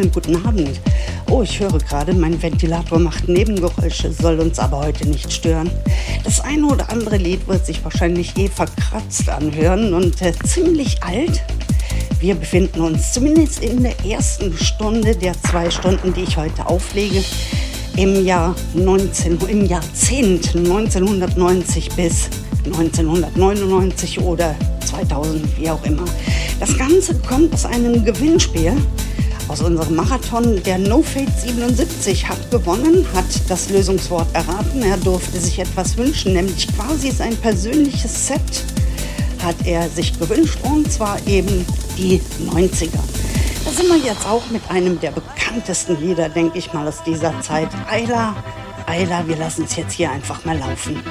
wunderschönen guten Abend. Oh, ich höre gerade, mein Ventilator macht Nebengeräusche, soll uns aber heute nicht stören. Das eine oder andere Lied wird sich wahrscheinlich eh verkratzt anhören und äh, ziemlich alt. Wir befinden uns zumindest in der ersten Stunde der zwei Stunden, die ich heute auflege, im Jahr 19, im Jahrzehnt 1990 bis 1999 oder 2000, wie auch immer. Das Ganze kommt aus einem Gewinnspiel aus unserem Marathon. Der No Fate 77 hat gewonnen, hat das Lösungswort erraten. Er durfte sich etwas wünschen, nämlich quasi sein persönliches Set hat er sich gewünscht und zwar eben die 90er. Da sind wir jetzt auch mit einem der bekanntesten Lieder, denke ich mal, aus dieser Zeit. Ayla, Ayla, wir lassen es jetzt hier einfach mal laufen.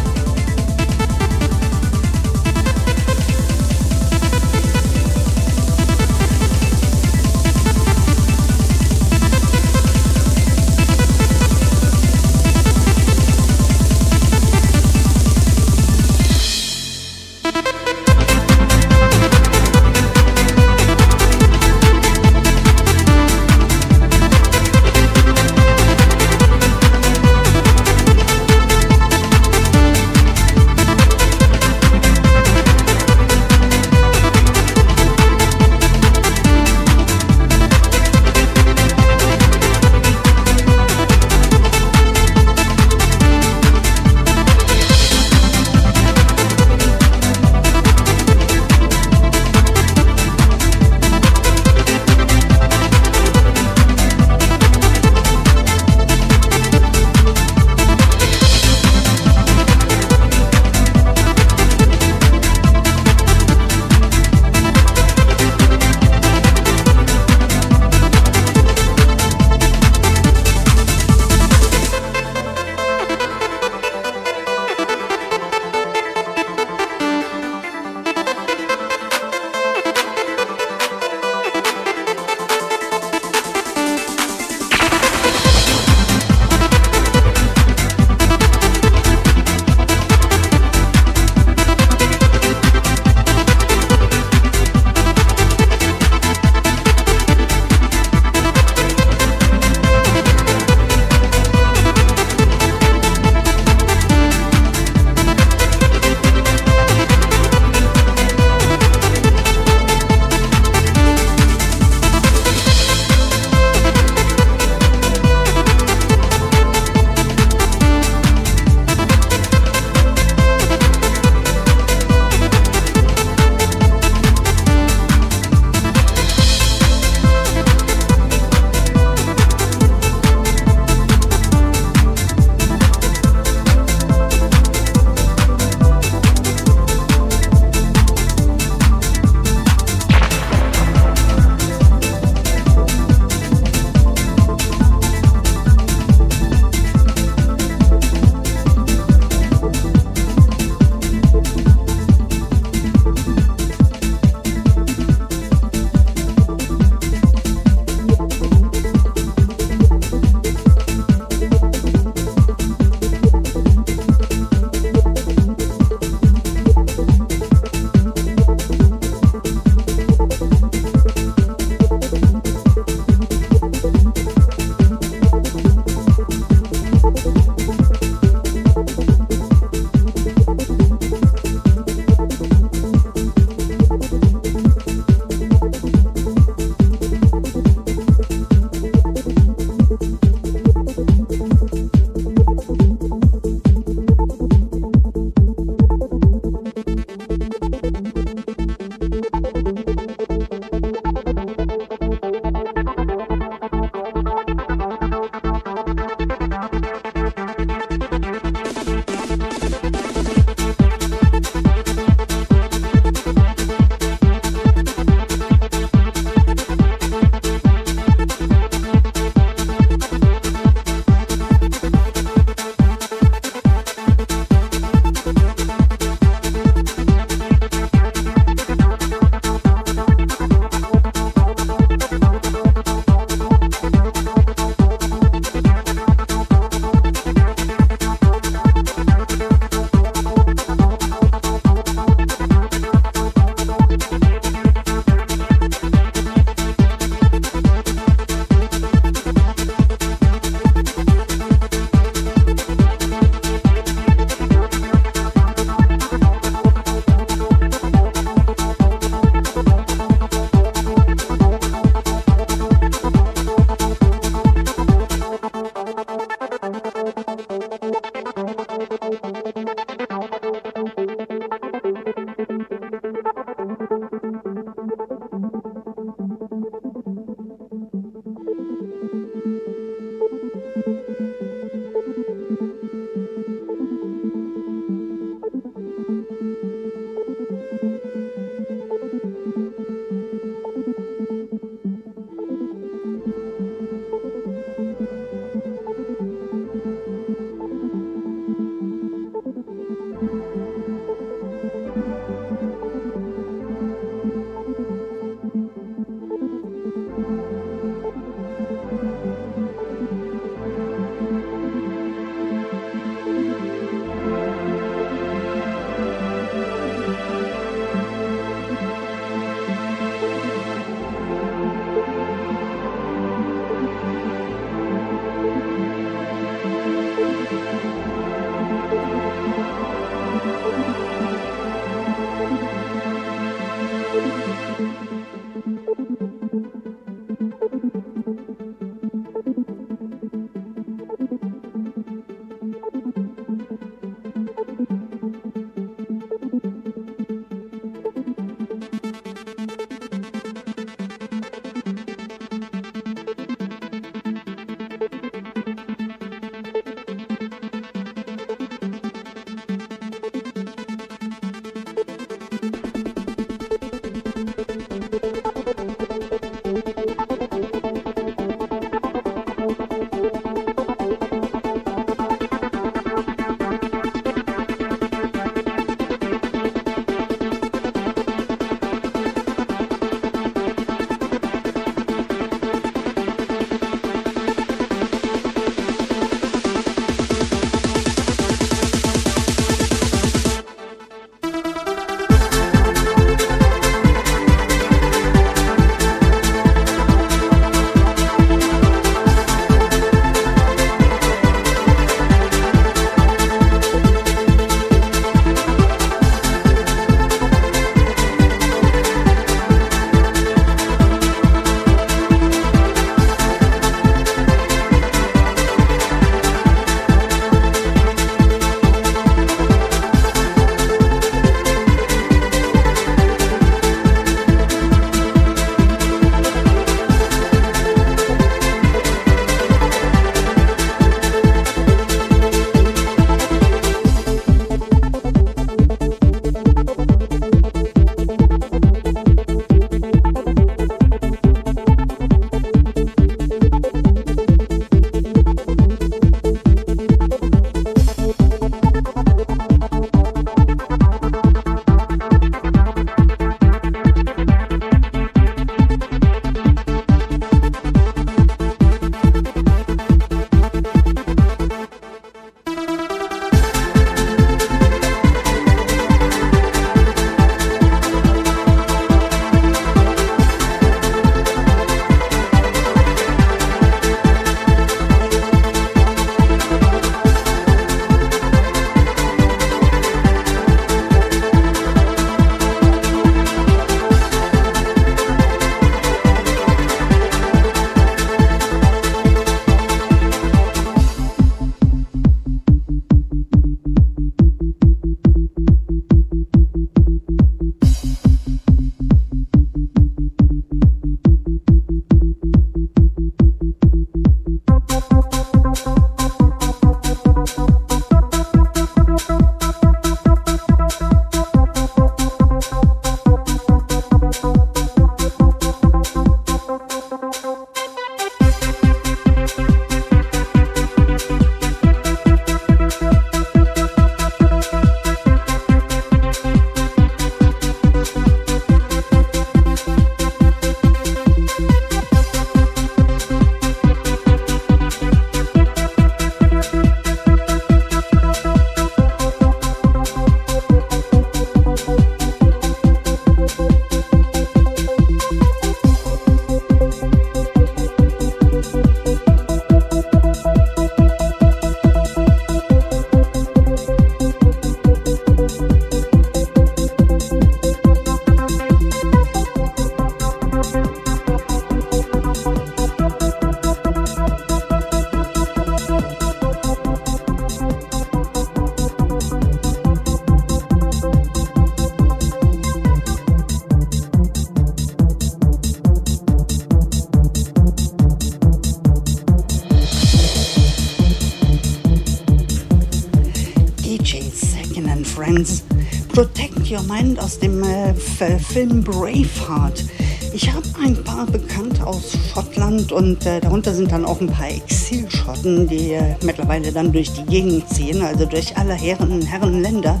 Friends. Protect Your Mind aus dem äh, Film Braveheart. Ich habe ein paar Bekannte aus Schottland und äh, darunter sind dann auch ein paar Exilschotten, die äh, mittlerweile dann durch die Gegend ziehen, also durch alle Herren, Herrenländer.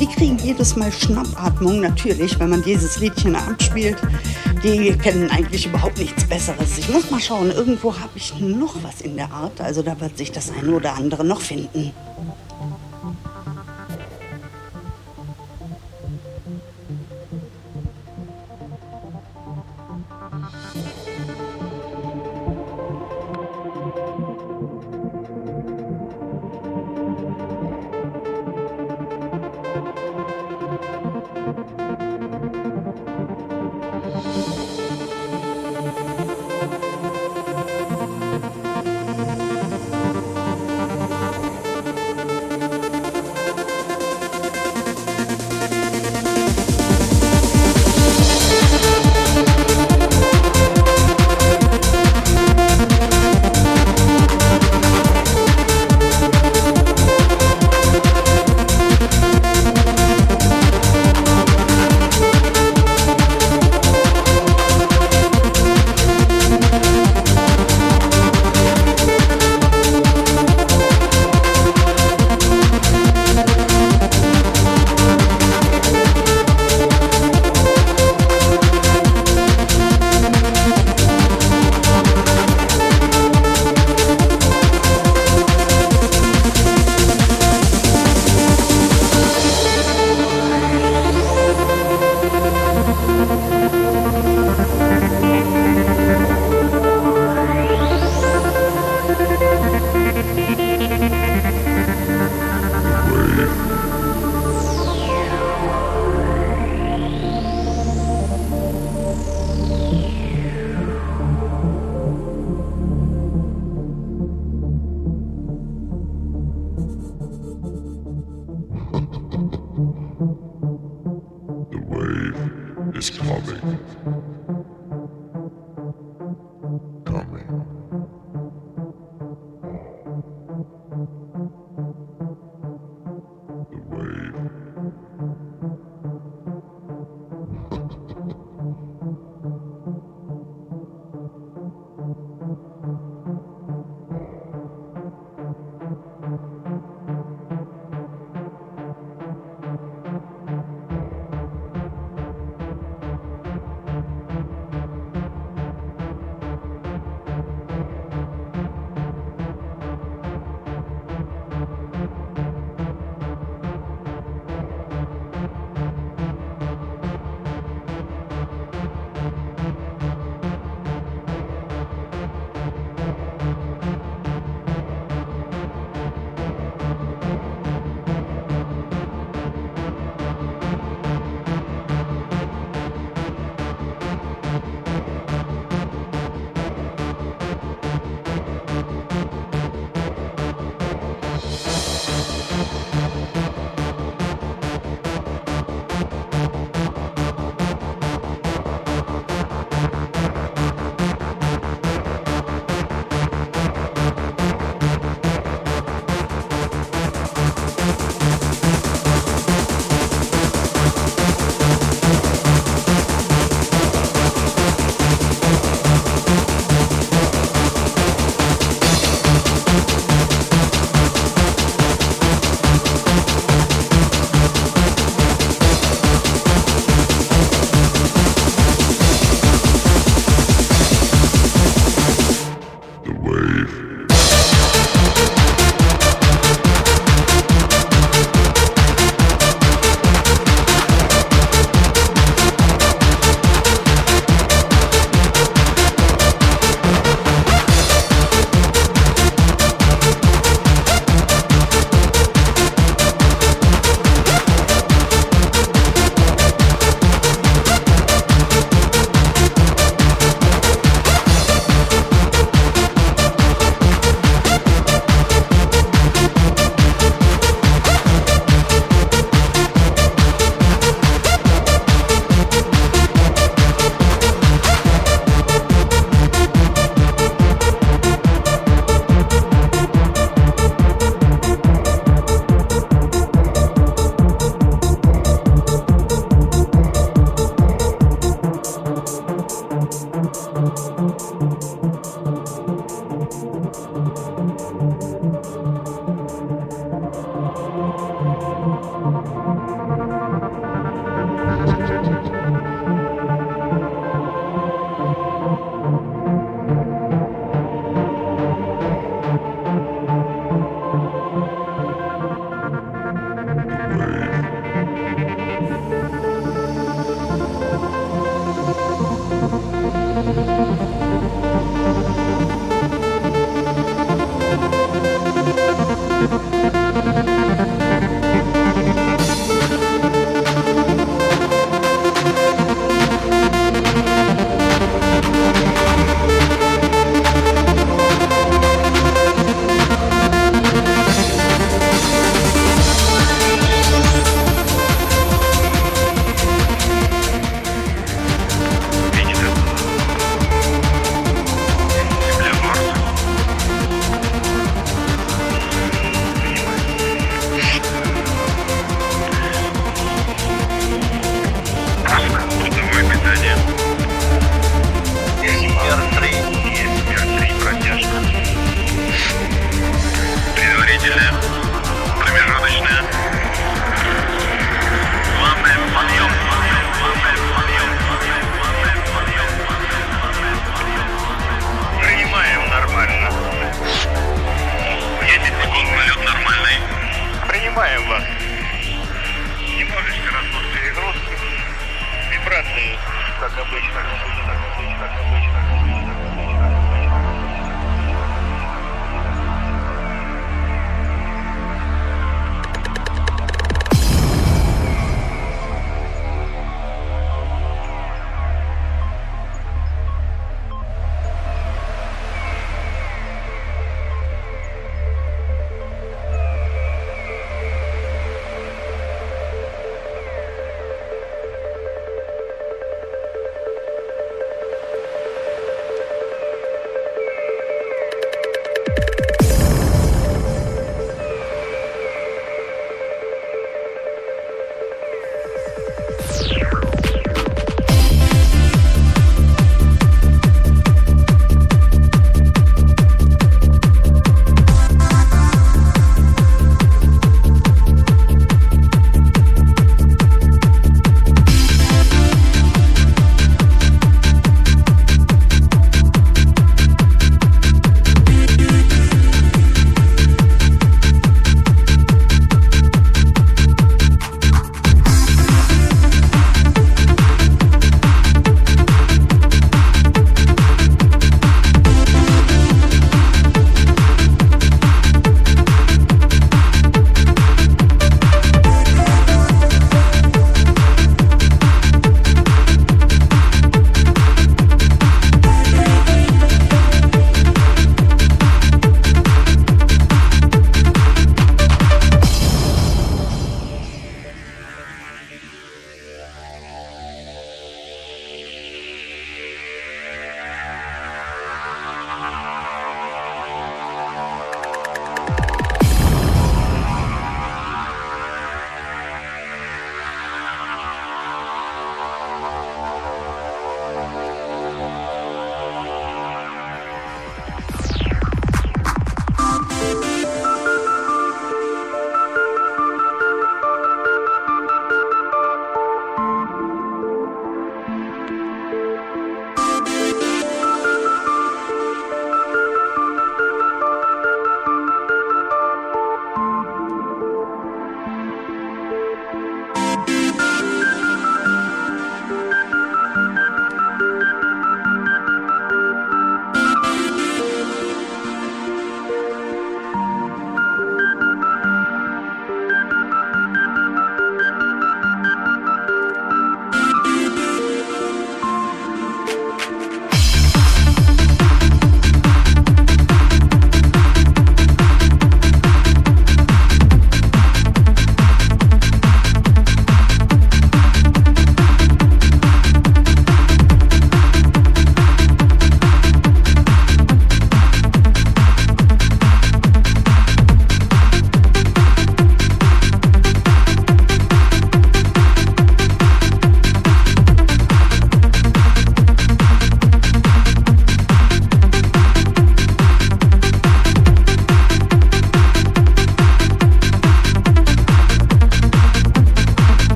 Die kriegen jedes Mal Schnappatmung, natürlich, wenn man dieses Liedchen abspielt. Die kennen eigentlich überhaupt nichts Besseres. Ich muss mal schauen, irgendwo habe ich noch was in der Art, also da wird sich das eine oder andere noch finden.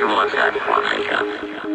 usual time for Africa.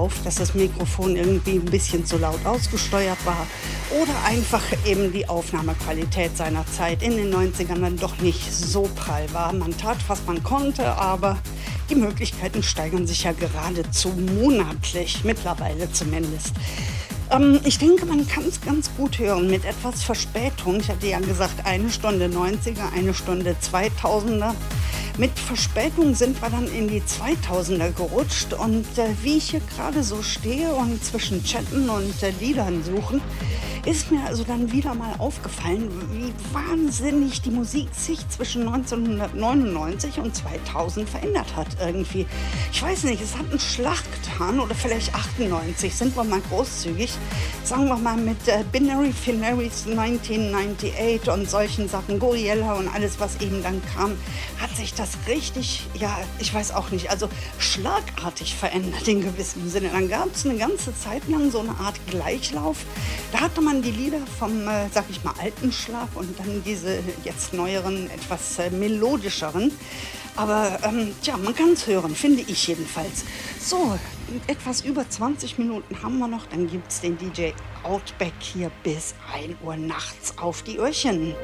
Auf, dass das Mikrofon irgendwie ein bisschen zu laut ausgesteuert war oder einfach eben die Aufnahmequalität seiner Zeit in den 90ern dann doch nicht so prall war. Man tat, was man konnte, aber die Möglichkeiten steigern sich ja geradezu monatlich, mittlerweile zumindest. Ähm, ich denke, man kann es ganz gut hören mit etwas Verspätung. Ich hatte ja gesagt, eine Stunde 90er, eine Stunde 2000er. Mit Verspätung sind wir dann in die 2000er gerutscht und äh, wie ich hier gerade so stehe und zwischen Chatten und äh, Liedern suchen, ist mir also dann wieder mal aufgefallen, wie wahnsinnig die Musik sich zwischen 1999 und 2000 verändert hat irgendwie. Ich weiß nicht, es hat einen Schlag getan oder vielleicht 98, sind wir mal großzügig. Sagen wir mal mit äh, Binary Finaries 1998 und solchen Sachen, Goriella und alles, was eben dann kam, hat sich das richtig, ja, ich weiß auch nicht, also schlagartig verändert in gewissem Sinne. Dann gab es eine ganze Zeit lang so eine Art Gleichlauf. Da hatte man man die Lieder vom, äh, sag ich mal, alten Schlaf und dann diese jetzt neueren, etwas äh, melodischeren. Aber ähm, ja, man kann es hören, finde ich jedenfalls. So, etwas über 20 Minuten haben wir noch. Dann gibt es den DJ Outback hier bis 1 Uhr nachts auf die Öhrchen.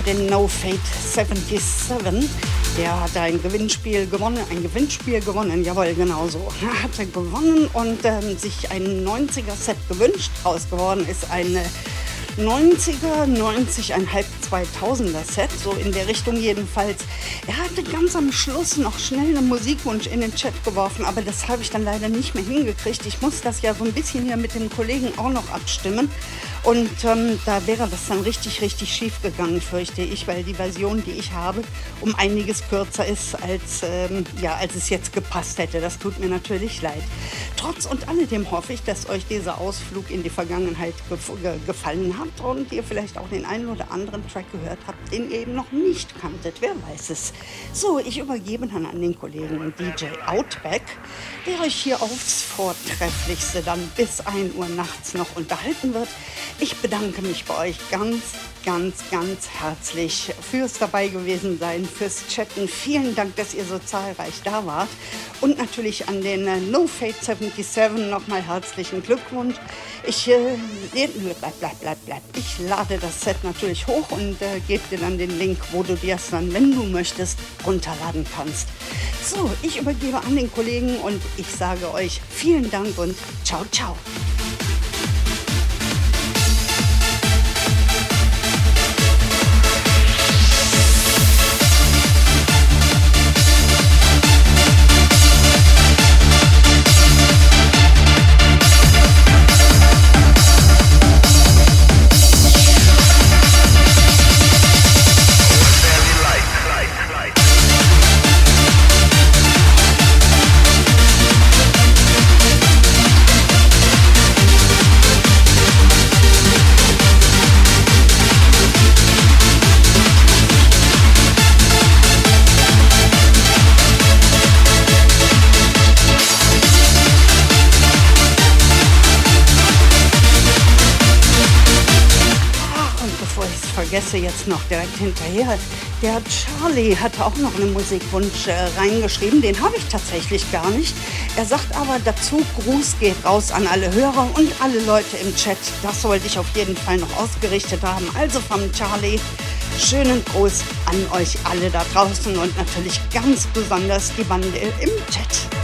Für den No Fate 77. Der hat ein Gewinnspiel gewonnen, ein Gewinnspiel gewonnen, jawohl, genau so. Er hatte gewonnen und ähm, sich ein 90er-Set gewünscht. Raus geworden ist eine 90er, 90,5 2000er Set, so in der Richtung jedenfalls. Er hatte ganz am Schluss noch schnell einen Musikwunsch in den Chat geworfen, aber das habe ich dann leider nicht mehr hingekriegt. Ich muss das ja so ein bisschen hier mit dem Kollegen auch noch abstimmen. Und ähm, da wäre das dann richtig, richtig schief gegangen, fürchte ich, weil die Version, die ich habe, um einiges kürzer ist, als, ähm, ja, als es jetzt gepasst hätte. Das tut mir natürlich leid. Trotz und alledem hoffe ich, dass euch dieser Ausflug in die Vergangenheit gef gefallen hat und ihr vielleicht auch den einen oder anderen Track gehört habt, den ihr eben noch nicht kanntet. Wer weiß es. So, ich übergebe dann an den Kollegen DJ Outback, der euch hier aufs Vortrefflichste dann bis 1 Uhr nachts noch unterhalten wird. Ich bedanke mich bei euch ganz, ganz, ganz herzlich fürs dabei gewesen sein, fürs Chatten. Vielen Dank, dass ihr so zahlreich da wart. Und natürlich an den äh, No Fate 77 nochmal herzlichen Glückwunsch. Ich, äh, bleib, bleib, bleib, bleib. ich lade das Set natürlich hoch und äh, gebe dir dann den Link, wo du dir es dann, wenn du möchtest, runterladen kannst. So, ich übergebe an den Kollegen und ich sage euch vielen Dank und ciao, ciao. Hinterher. Der Charlie hatte auch noch einen Musikwunsch äh, reingeschrieben. Den habe ich tatsächlich gar nicht. Er sagt aber dazu, Gruß geht raus an alle Hörer und alle Leute im Chat. Das sollte ich auf jeden Fall noch ausgerichtet haben. Also vom Charlie, schönen Gruß an euch alle da draußen und natürlich ganz besonders die Bande im Chat.